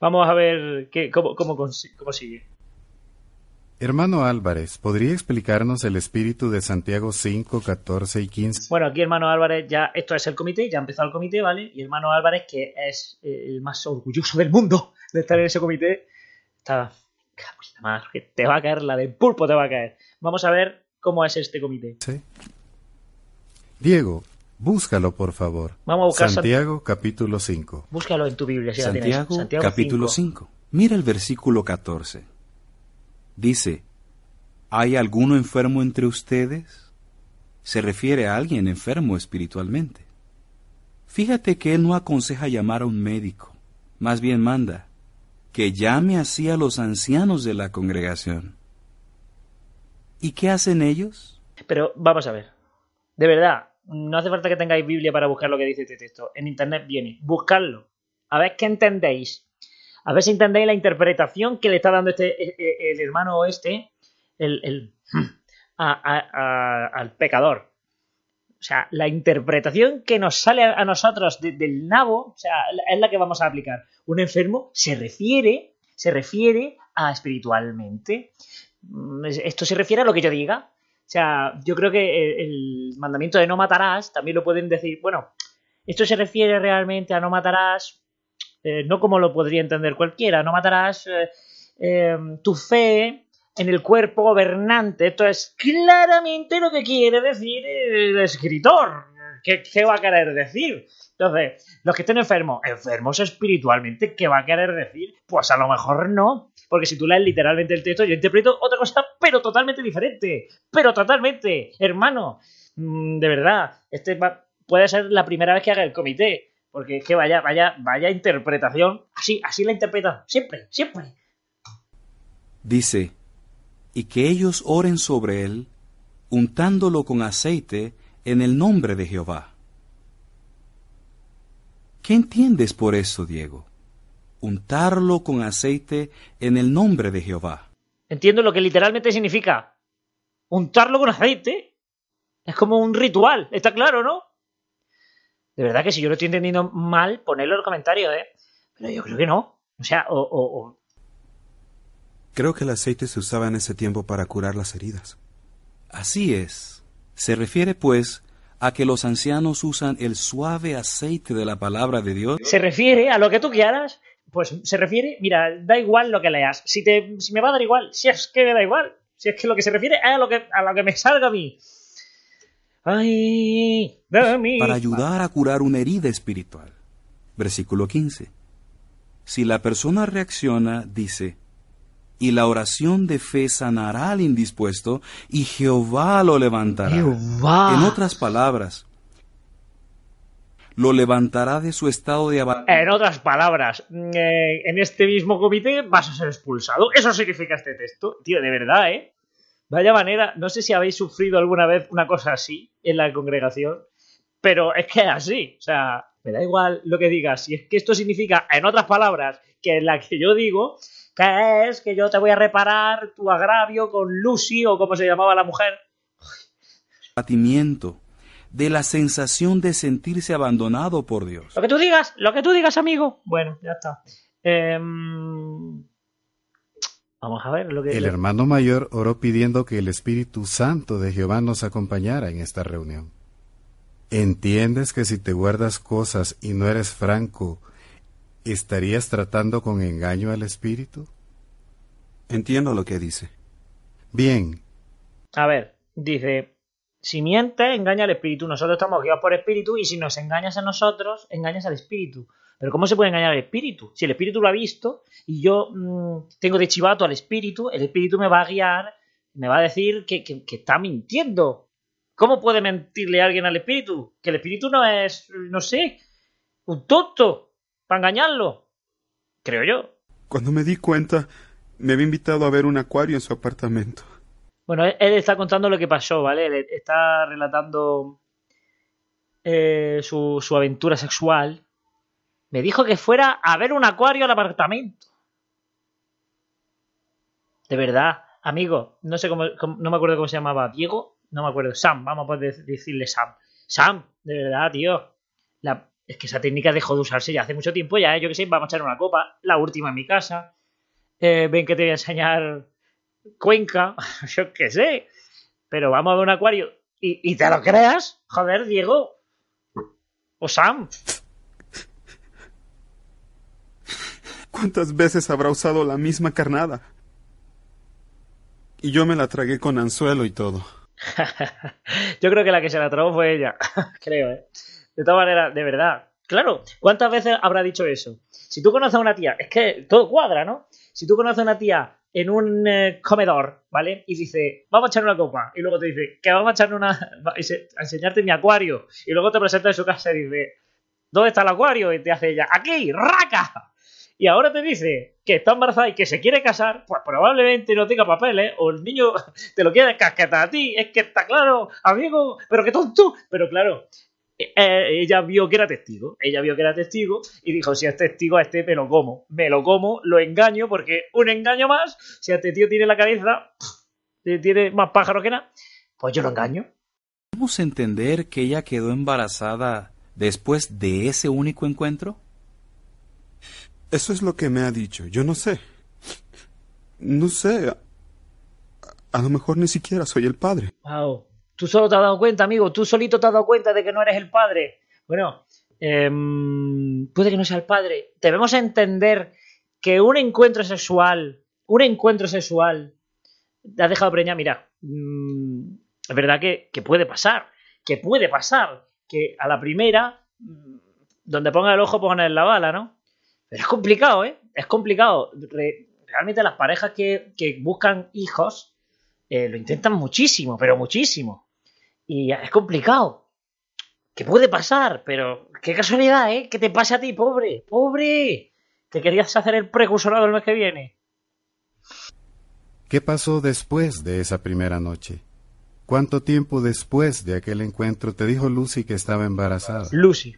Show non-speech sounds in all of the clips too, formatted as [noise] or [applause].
Vamos a ver qué, cómo, cómo, cómo sigue. Hermano Álvarez, ¿podría explicarnos el espíritu de Santiago 5, 14 y 15? Bueno, aquí hermano Álvarez, ya esto es el comité, ya ha empezado el comité, ¿vale? Y hermano Álvarez, que es eh, el más orgulloso del mundo de estar en ese comité, está... Más, que te va a caer la de pulpo, te va a caer. Vamos a ver cómo es este comité. Sí. Diego, Búscalo, por favor. Vamos a buscar Santiago, capítulo 5. Búscalo en tu Biblia. Si Santiago, Santiago, capítulo 5. Mira el versículo 14. Dice, ¿hay alguno enfermo entre ustedes? Se refiere a alguien enfermo espiritualmente. Fíjate que él no aconseja llamar a un médico, más bien manda que llame así a los ancianos de la congregación. ¿Y qué hacen ellos? Pero vamos a ver, de verdad, no hace falta que tengáis Biblia para buscar lo que dice este texto. En internet viene. Buscarlo. A ver qué entendéis. A ver si entendéis la interpretación que le está dando este e, e, el, hermano este el, [clears throat] al pecador. O sea, la interpretación que nos sale a nosotros del nabo, o sea, es la que vamos a aplicar. Un enfermo se refiere, se refiere a espiritualmente. Mm, esto se refiere a lo que yo diga. O sea, yo creo que el mandamiento de no matarás también lo pueden decir, bueno, esto se refiere realmente a no matarás, eh, no como lo podría entender cualquiera, no matarás eh, eh, tu fe en el cuerpo gobernante. Esto es claramente lo que quiere decir el escritor. ¿Qué, qué va a querer decir? Entonces, los que estén enfermos, enfermos espiritualmente, ¿qué va a querer decir? Pues a lo mejor no. Porque si tú lees literalmente el texto, yo interpreto otra cosa, pero totalmente diferente. Pero totalmente, hermano. Mm, de verdad, este puede ser la primera vez que haga el comité. Porque es que vaya, vaya, vaya interpretación. Así, así la interpreta. Siempre, siempre. Dice, y que ellos oren sobre él, untándolo con aceite en el nombre de Jehová. ¿Qué entiendes por eso, Diego? Untarlo con aceite en el nombre de Jehová. Entiendo lo que literalmente significa. Untarlo con aceite. Es como un ritual, está claro, ¿no? De verdad que si yo lo estoy entendiendo mal, ponedlo en los comentarios, ¿eh? Pero yo creo que no. O sea, o, o... Creo que el aceite se usaba en ese tiempo para curar las heridas. Así es. Se refiere, pues, a que los ancianos usan el suave aceite de la palabra de Dios? Se refiere a lo que tú quieras. Pues se refiere, mira, da igual lo que leas. Si, te, si me va a dar igual, si es que me da igual. Si es que lo que se refiere es a lo que, a lo que me salga a mí. Ay, mí. Para ayudar a curar una herida espiritual. Versículo 15. Si la persona reacciona, dice, y la oración de fe sanará al indispuesto y Jehová lo levantará. Jehová. En otras palabras, lo levantará de su estado de abandono. En otras palabras, eh, en este mismo comité vas a ser expulsado. Eso significa este texto. Tío, de verdad, ¿eh? Vaya manera, no sé si habéis sufrido alguna vez una cosa así en la congregación, pero es que es así. O sea, me da igual lo que digas. Si es que esto significa, en otras palabras, que en la que yo digo, ¿Qué es? Que yo te voy a reparar tu agravio con Lucy o como se llamaba la mujer. Batimiento de la sensación de sentirse abandonado por Dios. Lo que tú digas, lo que tú digas, amigo. Bueno, ya está. Em, vamos a ver lo que... El hermano mayor oró pidiendo que el Espíritu Santo de Jehová nos acompañara en esta reunión. ¿Entiendes que si te guardas cosas y no eres franco ¿Estarías tratando con engaño al espíritu? Entiendo lo que dice. Bien. A ver, dice, si mientes, engaña al espíritu. Nosotros estamos guiados por espíritu y si nos engañas a nosotros, engañas al espíritu. Pero ¿cómo se puede engañar al espíritu? Si el espíritu lo ha visto y yo mm, tengo de chivato al espíritu, el espíritu me va a guiar, me va a decir que, que está mintiendo. ¿Cómo puede mentirle a alguien al espíritu? Que el espíritu no es, no sé, un tonto para engañarlo. creo yo. Cuando me di cuenta, me había invitado a ver un acuario en su apartamento. Bueno, él está contando lo que pasó, ¿vale? Él está relatando eh, su, su aventura sexual. Me dijo que fuera a ver un acuario al apartamento. De verdad, amigo, no sé cómo, cómo- no me acuerdo cómo se llamaba, Diego, no me acuerdo, Sam, vamos a poder decirle Sam. Sam, de verdad, tío. La- es que esa técnica dejó de usarse ya hace mucho tiempo, ya, ¿eh? yo que sé, vamos a echar una copa, la última en mi casa. Eh, ven que te voy a enseñar Cuenca, [laughs] yo qué sé. Pero vamos a ver un acuario y, y te lo creas, joder, Diego. O Sam. ¿Cuántas veces habrá usado la misma carnada? Y yo me la tragué con anzuelo y todo. [laughs] Yo creo que la que se la tragó fue ella. [laughs] creo, ¿eh? De todas maneras, de verdad. Claro, ¿cuántas veces habrá dicho eso? Si tú conoces a una tía, es que todo cuadra, ¿no? Si tú conoces a una tía en un eh, comedor, ¿vale? Y dice, vamos a echar una copa. Y luego te dice, que vamos a echar una. [laughs] a enseñarte mi acuario. Y luego te presenta en su casa y dice, ¿dónde está el acuario? Y te hace ella, ¡aquí! ¡Raca! Y ahora te dice que está embarazada y que se quiere casar, pues probablemente no tenga papeles, o el niño [laughs] te lo quiere casquetar a ti, es que está claro, amigo, pero qué tonto. Pero claro, eh, eh, ella vio que era testigo, ella vio que era testigo y dijo, si es testigo a este me lo como, me lo como, lo engaño, porque un engaño más, si a este tío tiene la cabeza, pff, tiene más pájaro que nada, pues yo lo engaño. ¿Podemos entender que ella quedó embarazada después de ese único encuentro? Eso es lo que me ha dicho. Yo no sé. No sé. A, a lo mejor ni siquiera soy el padre. Wow. Tú solo te has dado cuenta, amigo. Tú solito te has dado cuenta de que no eres el padre. Bueno, em, puede que no sea el padre. Debemos entender que un encuentro sexual, un encuentro sexual, te has dejado preñar. Mira, mm, es verdad que, puede pasar. Que puede pasar. Que a la primera, mm, donde ponga el ojo, ponga la bala, ¿no? Pero es complicado, ¿eh? Es complicado. Re- realmente las parejas que, que buscan hijos eh, lo intentan muchísimo, pero muchísimo. Y es complicado. Que puede pasar, pero qué casualidad, ¿eh? Que te pase a ti, pobre, pobre. Que querías hacer el precursorado el mes que viene. ¿Qué pasó después de esa primera noche? ¿Cuánto tiempo después de aquel encuentro te dijo Lucy que estaba embarazada? Lucy.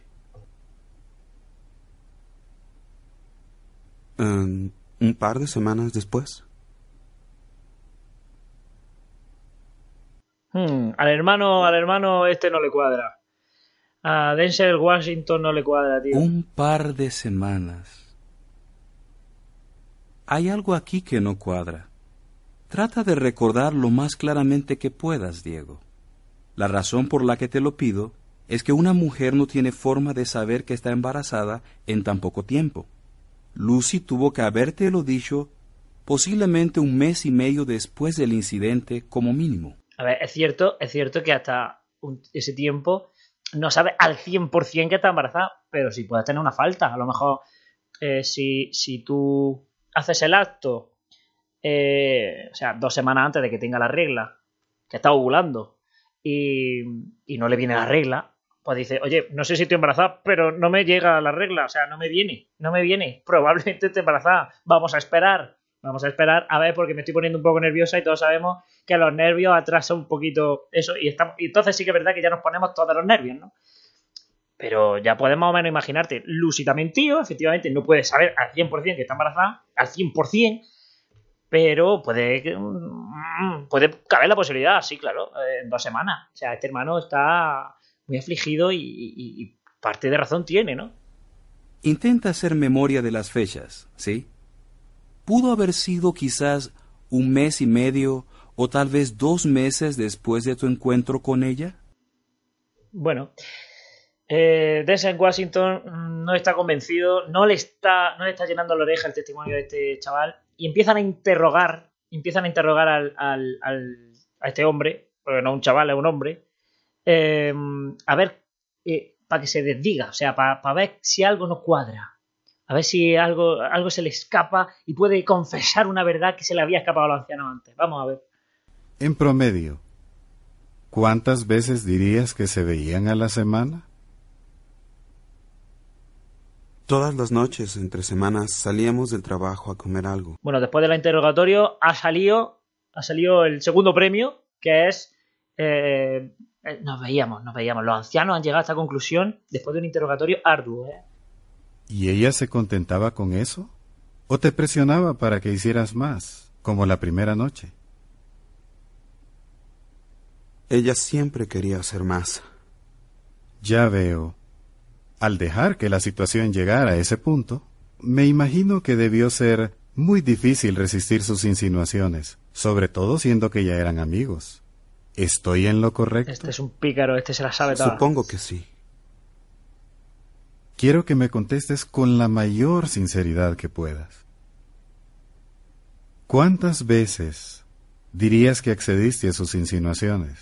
Um, un par de semanas después. Hmm, al hermano, al hermano este no le cuadra. A Denzel Washington no le cuadra, tío. Un par de semanas. Hay algo aquí que no cuadra. Trata de recordar lo más claramente que puedas, Diego. La razón por la que te lo pido es que una mujer no tiene forma de saber que está embarazada en tan poco tiempo. Lucy tuvo que habértelo dicho posiblemente un mes y medio después del incidente como mínimo. A ver, es cierto, es cierto que hasta ese tiempo no sabe al 100% que está embarazada, pero sí puede tener una falta. A lo mejor eh, si, si tú haces el acto, eh, o sea, dos semanas antes de que tenga la regla, que está ovulando, y, y no le viene la regla, pues dice, oye, no sé si estoy embarazada, pero no me llega la regla, o sea, no me viene, no me viene, probablemente esté embarazada, vamos a esperar, vamos a esperar, a ver, porque me estoy poniendo un poco nerviosa y todos sabemos que los nervios atrasan un poquito eso, y, estamos, y entonces sí que es verdad que ya nos ponemos todos los nervios, ¿no? Pero ya puedes más o menos imaginarte, Lucy también efectivamente no puede saber al 100% que está embarazada, al 100%, pero puede mm, puede caber la posibilidad, sí, claro, eh, en dos semanas. O sea, este hermano está muy afligido y parte de razón tiene, ¿no? Intenta hacer memoria de las fechas, ¿sí? Pudo haber sido quizás un mes y medio o tal vez dos meses después de tu encuentro con ella. Bueno, eh, Washington no está convencido, no le está, no le está llenando la oreja el testimonio de este chaval y empiezan a interrogar, empiezan a interrogar al, al- a este hombre, porque no un chaval, es un hombre, eh, a ver, eh, para que se desdiga, o sea, para ver si algo no cuadra. A ver si algo, algo se le escapa y puede confesar una verdad que se le había escapado a los ancianos antes. Vamos a ver. En promedio, ¿cuántas veces dirías que se veían a la semana? Todas las noches, entre semanas, salíamos del trabajo a comer algo. Bueno, después del interrogatorio ha salido, ha salido el segundo premio, que es... eh, eh, nos veíamos, nos veíamos. Los ancianos han llegado a esta conclusión después de un interrogatorio arduo. ¿eh? ¿Y ella se contentaba con eso? ¿O te presionaba para que hicieras más, como la primera noche? Ella siempre quería hacer más. Ya veo. Al dejar que la situación llegara a ese punto, me imagino que debió ser muy difícil resistir sus insinuaciones, sobre todo siendo que ya eran amigos. ¿Estoy en lo correcto? Este es un pícaro, este se la sabe toda. Supongo que sí. Quiero que me contestes con la mayor sinceridad que puedas. ¿Cuántas veces dirías que accediste a sus insinuaciones?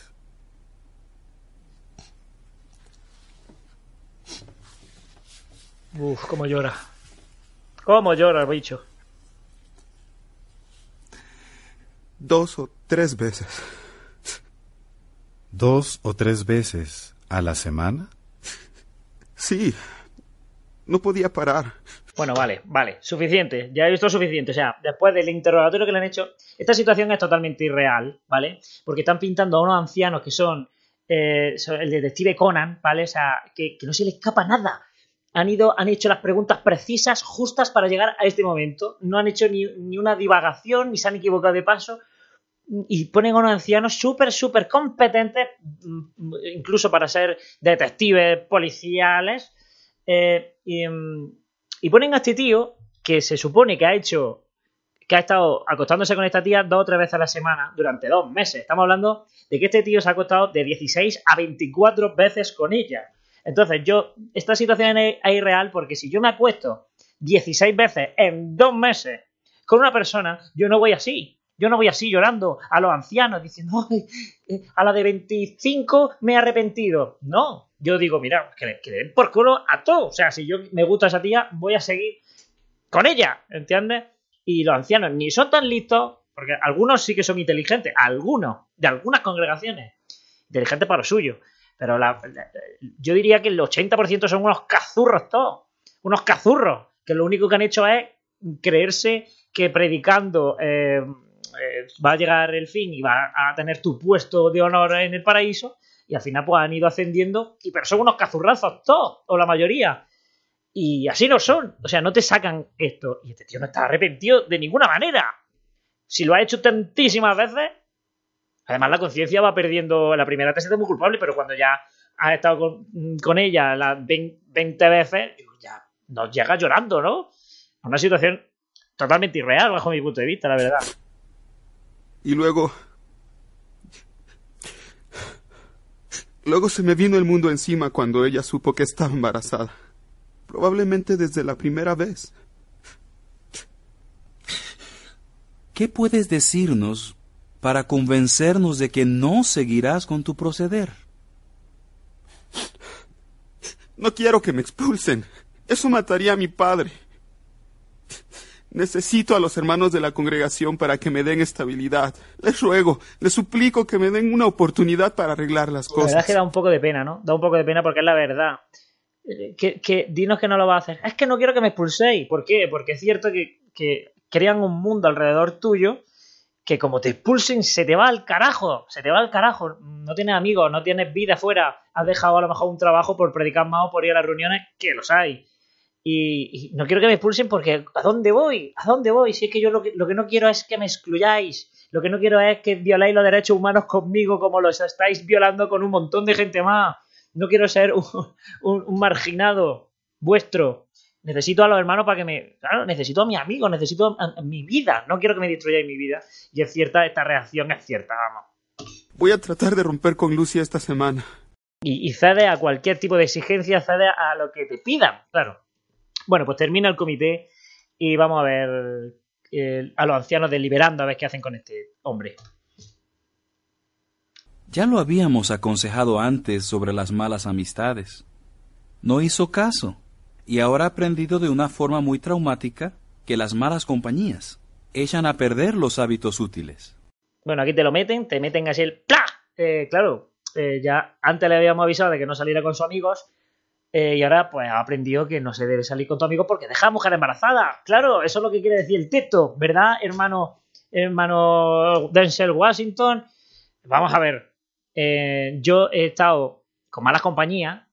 Uf, cómo llora. Cómo llora el bicho. Dos o tres veces. ¿Dos o tres veces a la semana? Sí. No podía parar. Bueno, vale, vale, suficiente. Ya he visto suficiente. O sea, después del interrogatorio que le han hecho, esta situación es totalmente irreal, ¿vale? Porque están pintando a unos ancianos que son, eh, son el detective Conan, ¿vale? O sea, que, no se le escapa nada. Han ido, han hecho las preguntas precisas, justas para llegar a este momento. No han hecho ni, ni una divagación, ni se han equivocado de paso. Y ponen a unos ancianos súper, súper competentes, mm, incluso para ser detectives policiales. Eh, y, mm, y ponen a este tío que se supone que ha hecho, que ha estado acostándose con esta tía dos o tres veces a la semana durante dos meses. Estamos hablando de que este tío se ha acostado de 16 a 24 veces con ella. Entonces, yo, esta situación es, es irreal porque si yo me acuesto 16 veces en dos meses con una persona, yo no voy así. Yo no voy así llorando a los ancianos diciendo, "Ay, eh, a la de 25 me he arrepentido. No, yo digo, mira, que le, den por culo a todo. O sea, si yo me gusta esa tía, voy a seguir con ella, ¿entiendes? Y los ancianos ni son tan listos, porque algunos sí que son inteligentes, algunos, de algunas congregaciones, inteligentes para lo suyo. Pero la- yo diría que el 80% son unos cazurros todos, unos cazurros, que lo único que han hecho es creerse que predicando eh, eh, va a llegar el fin y va a tener tu puesto de honor en el paraíso, y al final pues han ido ascendiendo, y pero son unos cazurrazos todos, o la mayoría. Y así no son, o sea, no te sacan esto. Y este tío no está arrepentido de ninguna manera. Si lo ha hecho tantísimas veces, además la conciencia va perdiendo. La primera te sientes muy culpable, pero cuando ya has estado con, con ella las 20 veces, ya nos llega llorando, ¿no? Una situación totalmente irreal bajo mi punto de vista, la verdad. Y luego... Luego se me vino el mundo encima cuando ella supo que estaba embarazada. Probablemente desde la primera vez. ¿Qué puedes decirnos para convencernos de que no seguirás con tu proceder? No quiero que me expulsen. Eso mataría a mi padre. Necesito a los hermanos de la congregación para que me den estabilidad. Les ruego, les suplico que me den una oportunidad para arreglar las La verdad es cosas. que da un poco de pena, ¿no? Da un poco de pena porque es la verdad. Eh, Que, que dinos que no lo va a hacer. Es que no quiero que me expulséis. ¿Por qué? Porque es cierto que, que crean un mundo alrededor tuyo que como te expulsen se te va al carajo. Se te va al carajo. No tienes amigos, no tienes vida fuera. Has dejado a lo mejor un trabajo por predicar más o por ir a las reuniones, que los hay. Y, y no quiero que me expulsen porque ¿a dónde voy? ¿A dónde voy? Si es que yo lo que, lo que no quiero es que me excluyáis. Lo que no quiero es que violéis los derechos humanos conmigo como los estáis violando con un montón de gente más. No quiero ser un, un- un marginado vuestro. Necesito a los hermanos para que me... Claro, necesito a mis amigos, necesito a- a mi vida. No quiero que me destruyáis mi vida. Y es cierta, esta reacción es cierta, vamos. Voy a tratar de romper con Lucy esta semana. y, y cede a cualquier tipo de exigencia, cede a lo que te pidan, claro. Bueno, pues termina el comité y vamos a ver eh, a los ancianos deliberando a ver qué hacen con este hombre. Ya lo habíamos aconsejado antes sobre las malas amistades. No hizo caso y ahora ha aprendido de una forma muy traumática que las malas compañías echan a perder los hábitos útiles. Bueno, aquí te lo meten, te meten así el ¡plá! Eh, claro, eh, ya antes le habíamos avisado de que no saliera con sus amigos. Eh, y ahora pues ha aprendido que no se debe salir con tu amigo porque deja a mujer embarazada. Claro, eso es lo que quiere decir el texto, ¿verdad, hermano, hermano Denzel Washington? Vamos a ver. eh, yo he estado con malas compañías,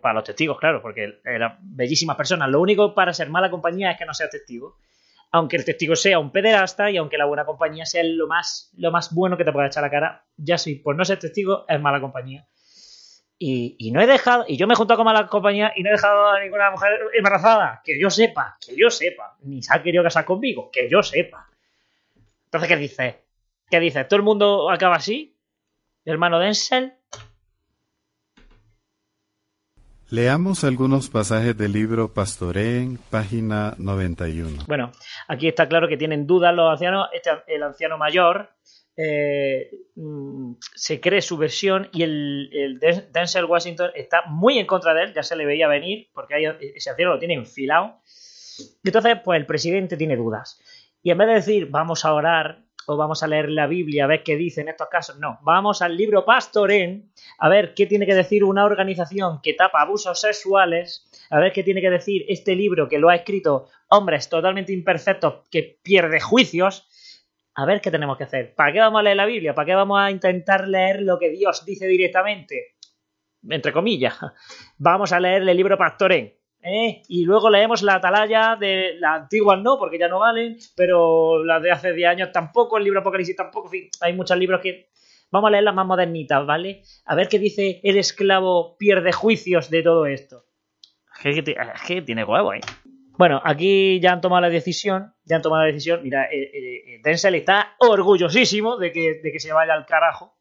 para los testigos, claro, porque eran bellísimas personas. Lo único para ser mala compañía es que no seas testigo. Aunque el testigo sea un pederasta y aunque la buena compañía sea lo más, lo más bueno que te pueda echar la cara, ya sí, por no ser testigo es mala compañía. Y, y no he dejado, y yo me he juntado con mala compañía y no he dejado a ninguna mujer embarazada, que yo sepa, que yo sepa, ni se ha querido casar conmigo, que yo sepa. Entonces, ¿qué dices? ¿Qué dices? ¿Todo el mundo acaba así? ¿Hermano Denzel? Leamos algunos pasajes del libro Pastorén, página 91. Bueno, aquí está claro que tienen dudas los ancianos. Este, el anciano mayor eh, mm, se cree su versión y el, el Den- Denzel Washington está muy en contra de él, ya se le veía venir, porque ahí ese anciano lo tiene enfilado. Entonces, pues el presidente tiene dudas. Y en vez de decir, vamos a orar o vamos a leer la Biblia a ver qué dice en estos casos, no, vamos al libro Pastorén a ver qué tiene que decir una organización que tapa abusos sexuales, a ver qué tiene que decir este libro que lo ha escrito hombres totalmente imperfectos que pierde juicios, a ver qué tenemos que hacer. ¿Para qué vamos a leer la Biblia? ¿Para qué vamos a intentar leer lo que Dios dice directamente? Entre comillas. [laughs] Vamos a leer el libro Pastorén. ¿eh? Y luego leemos la atalaya de las antiguas no, porque ya no valen, pero las de hace 10 años tampoco, el libro Apocalipsis tampoco, en fin, hay muchos libros que... Vamos a leer las más modernitas, ¿vale? A ver qué dice el esclavo pierde juicios de todo esto. Es que, tiene huevo, ¿eh? Bueno, aquí ya han tomado la decisión, ya han tomado la decisión. Mira, eh, eh, Denzel está orgullosísimo de que, de que se vaya al carajo.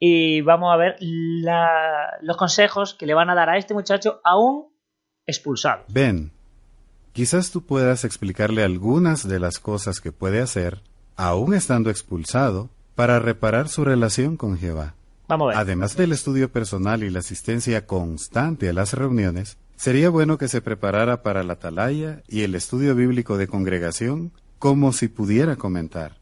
Y vamos a ver la- los consejos que le van a dar a este muchacho aún expulsado. Ben, quizás tú puedas explicarle algunas de las cosas que puede hacer, aún estando expulsado, para reparar su relación con Jehová. Vamos a ver. Además del estudio personal y la asistencia constante a las reuniones, sería bueno que se preparara para la atalaya y el estudio bíblico de congregación como si pudiera comentar.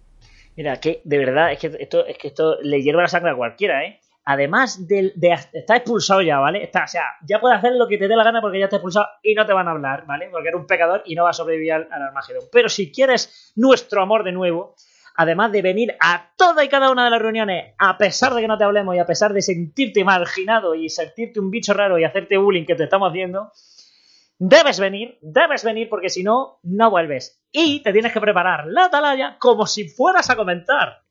Mira, que de verdad, es que esto, es que esto le hierve la sangre a cualquiera, ¿eh? Además de, de está expulsado ya, ¿vale? Está, o sea, ya puedes hacer lo que te dé la gana porque ya está expulsado y no te van a hablar, ¿vale? Porque eres un pecador y no vas a sobrevivir al, al Armagedón. Pero si quieres nuestro amor de nuevo, además de venir a toda y cada una de las reuniones, a pesar de que no te hablemos y a pesar de sentirte marginado y sentirte un bicho raro y hacerte bullying que te estamos haciendo, debes venir, debes venir porque si no, no vuelves. Y te tienes que preparar la atalaya como si fueras a comentar.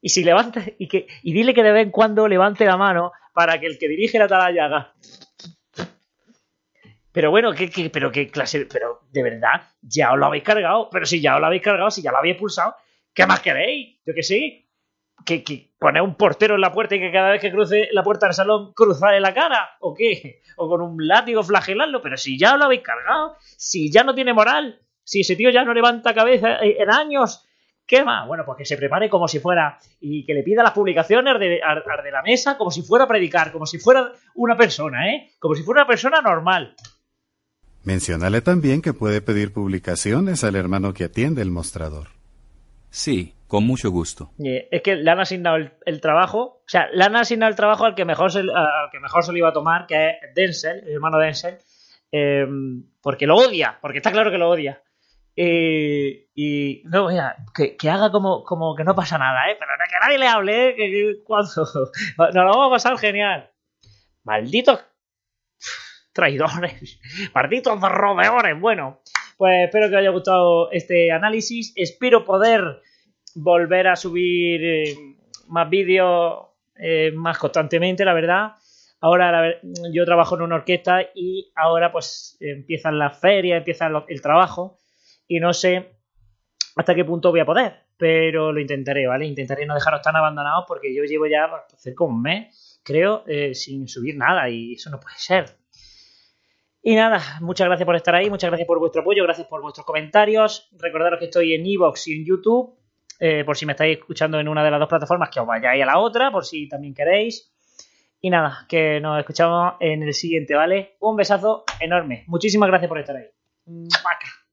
Y si levantas, y, que, y dile que de vez en cuando levante la mano para que el que dirige la atalaya haga. Pero bueno, ¿qué, qué- pero qué clase. Pero de verdad, ya os lo habéis cargado. Pero si ya os lo habéis cargado, si ya lo habéis expulsado, ¿qué más queréis? Yo que sé. Que, que poner un portero en la puerta y que cada vez que cruce la puerta del salón cruzarle la cara. ¿O qué? O con un látigo flagelarlo. Pero si ya lo habéis cargado. Si ya no tiene moral. Si ese tío ya no levanta cabeza eh, en años. ¿Qué más? Bueno, pues que se prepare como si fuera y que le pida las publicaciones de, de la mesa como si fuera a predicar, como si fuera una persona, ¿eh? Como si fuera una persona normal. Menciónale también que puede pedir publicaciones al hermano que atiende el mostrador. Sí, con mucho gusto. Eh, Es que le han asignado el, el trabajo, o sea, le han asignado el trabajo al que mejor se, al que mejor se lo iba a tomar, que es Denzel, el hermano Denzel, eh, porque lo odia, porque está claro que lo odia. Y no, mira, que, que haga como, como que no pasa nada, ¿eh? Pero que nadie le hable, ¿eh? Que, [laughs] nos lo vamos a pasar genial. Malditos traidores, [laughs] malditos rodeadores. Bueno, pues espero que os haya gustado este análisis. Espero poder volver a subir eh, más vídeos eh, más constantemente, la verdad. Ahora yo trabajo en una orquesta y ahora pues empiezan las ferias, empieza el trabajo y no sé hasta qué punto voy a poder, pero lo intentaré, ¿vale? Intentaré no dejaros tan abandonados porque yo llevo ya cerca de un mes, creo, eh, sin subir nada y eso no puede ser. Y nada, muchas gracias por estar ahí, muchas gracias por vuestro apoyo, gracias por vuestros comentarios. Recordaros que estoy en Evox y en YouTube, eh, por si me estáis escuchando en una de las dos plataformas, que os vayáis a la otra, por si también queréis. Y nada, que nos escuchamos en el siguiente, ¿vale? Un besazo enorme. Muchísimas gracias por estar ahí. Maca.